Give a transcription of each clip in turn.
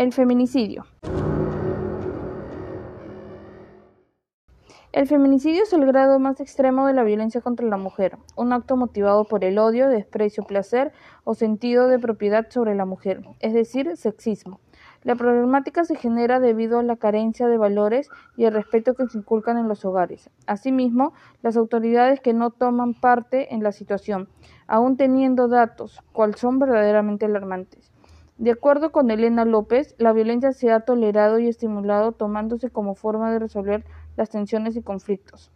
El feminicidio. El feminicidio es el grado más extremo de la violencia contra la mujer, un acto motivado por el odio, desprecio, placer o sentido de propiedad sobre la mujer, es decir, sexismo. La problemática se genera debido a la carencia de valores y el respeto que se inculcan en los hogares. Asimismo, las autoridades que no toman parte en la situación, aún teniendo datos, cual son verdaderamente alarmantes. De acuerdo con Elena López, la violencia se ha tolerado y estimulado tomándose como forma de resolver las tensiones y conflictos.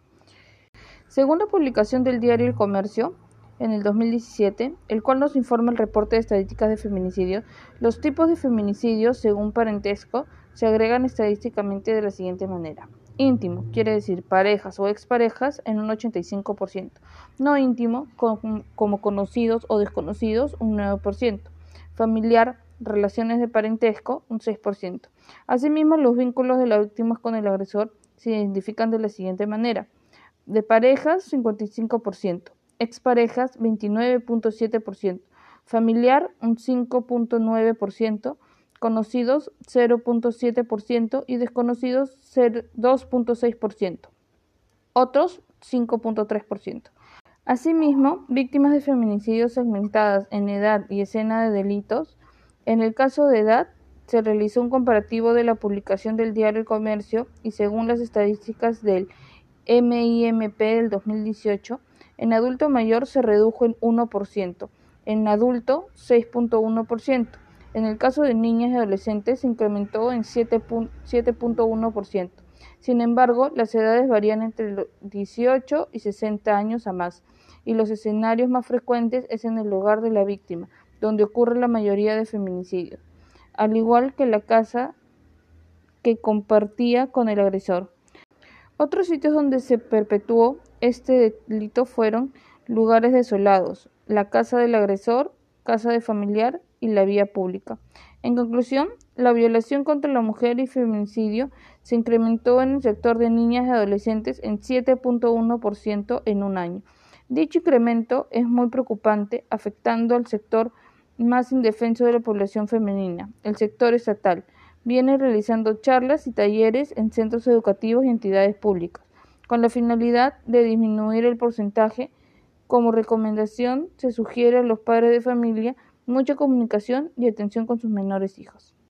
Según la publicación del diario El Comercio, en el 2017, el cual nos informa el reporte de estadísticas de feminicidio, los tipos de feminicidio, según parentesco, se agregan estadísticamente de la siguiente manera. Íntimo, quiere decir parejas o exparejas, en un 85%. No íntimo, como conocidos o desconocidos, un 9%. Familiar, relaciones de parentesco, un 6%. Asimismo, los vínculos de la víctima con el agresor se identifican de la siguiente manera. De parejas, 55%. Exparejas, 29.7%. Familiar, un 5.9%. Conocidos, 0.7%. Y desconocidos, 2.6%. Otros, 5.3%. Asimismo, víctimas de feminicidios segmentadas en edad y escena de delitos, en el caso de edad, se realizó un comparativo de la publicación del diario El Comercio y según las estadísticas del MIMP del 2018, en adulto mayor se redujo en 1%, en adulto 6.1%. En el caso de niñas y adolescentes se incrementó en 7.1%. Sin embargo, las edades varían entre los 18 y 60 años a más, y los escenarios más frecuentes es en el hogar de la víctima, donde ocurre la mayoría de feminicidios, al igual que la casa que compartía con el agresor. Otros sitios donde se perpetuó este delito fueron lugares desolados, la casa del agresor, casa de familiar y la vía pública. En conclusión, la violación contra la mujer y feminicidio se incrementó en el sector de niñas y adolescentes en 7.1% en un año. Dicho incremento es muy preocupante, afectando al sector más indefenso de la población femenina, el sector estatal. Viene realizando charlas y talleres en centros educativos y entidades públicas, con la finalidad de disminuir el porcentaje. Como recomendación, se sugiere a los padres de familia mucha comunicación y atención con sus menores hijos.